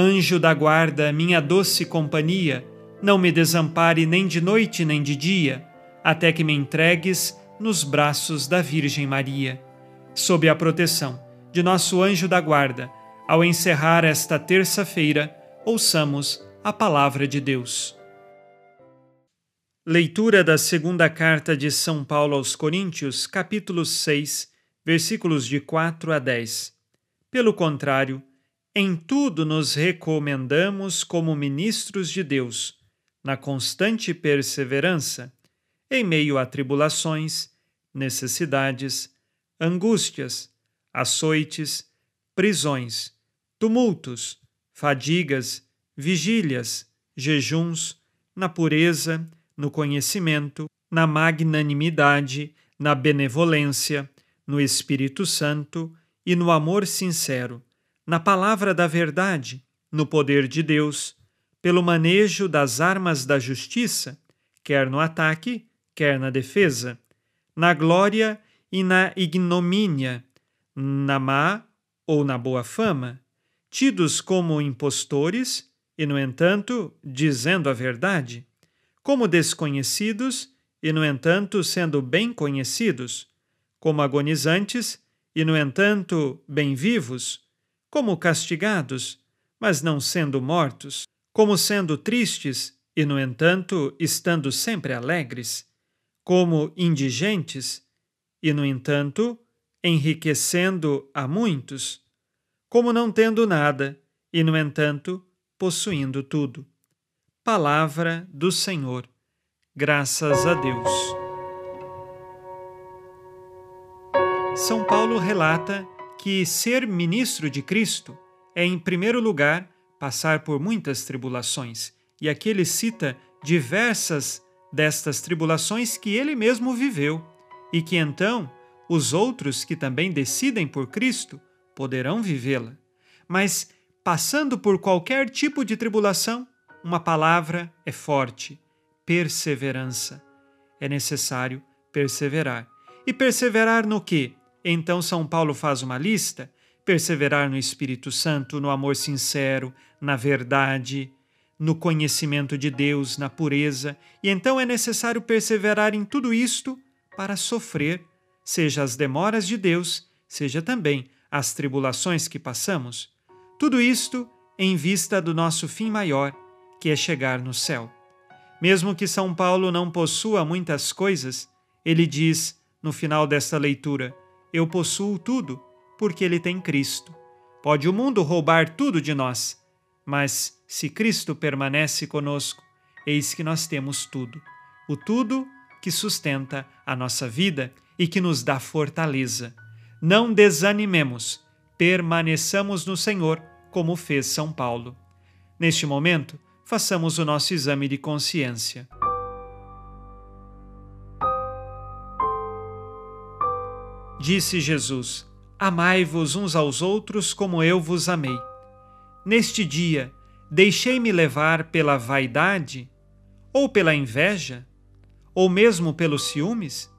Anjo da guarda, minha doce companhia, não me desampare nem de noite nem de dia, até que me entregues nos braços da Virgem Maria. Sob a proteção de nosso anjo da guarda, ao encerrar esta terça-feira, ouçamos a palavra de Deus. Leitura da segunda carta de São Paulo aos Coríntios, capítulo 6, versículos de 4 a 10. Pelo contrário, em tudo nos recomendamos como ministros de Deus, na constante perseverança, em meio a tribulações, necessidades, angústias, açoites, prisões, tumultos, fadigas, vigílias, jejuns, na pureza, no conhecimento, na magnanimidade, na benevolência, no Espírito Santo e no amor sincero na palavra da verdade, no poder de Deus, pelo manejo das armas da justiça, quer no ataque, quer na defesa, na glória e na ignomínia, na má ou na boa fama, tidos como impostores e, no entanto, dizendo a verdade, como desconhecidos e, no entanto, sendo bem conhecidos, como agonizantes e, no entanto, bem vivos como castigados, mas não sendo mortos, como sendo tristes e, no entanto, estando sempre alegres, como indigentes e, no entanto, enriquecendo a muitos, como não tendo nada e, no entanto, possuindo tudo. Palavra do Senhor. Graças a Deus. São Paulo relata que ser ministro de Cristo é, em primeiro lugar, passar por muitas tribulações. E aqui ele cita diversas destas tribulações que ele mesmo viveu e que então os outros que também decidem por Cristo poderão vivê-la. Mas, passando por qualquer tipo de tribulação, uma palavra é forte: perseverança. É necessário perseverar. E perseverar no quê? Então São Paulo faz uma lista: perseverar no Espírito Santo, no amor sincero, na verdade, no conhecimento de Deus, na pureza, e então é necessário perseverar em tudo isto para sofrer, seja as demoras de Deus, seja também as tribulações que passamos. Tudo isto em vista do nosso fim maior, que é chegar no céu. Mesmo que São Paulo não possua muitas coisas, ele diz no final desta leitura: eu possuo tudo, porque ele tem Cristo. Pode o mundo roubar tudo de nós, mas se Cristo permanece conosco, eis que nós temos tudo. O tudo que sustenta a nossa vida e que nos dá fortaleza. Não desanimemos, permaneçamos no Senhor, como fez São Paulo. Neste momento, façamos o nosso exame de consciência. Disse Jesus: Amai-vos uns aos outros como eu vos amei. Neste dia, deixei-me levar pela vaidade ou pela inveja, ou mesmo pelos ciúmes?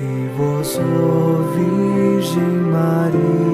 E vós, ó Virgem Maria,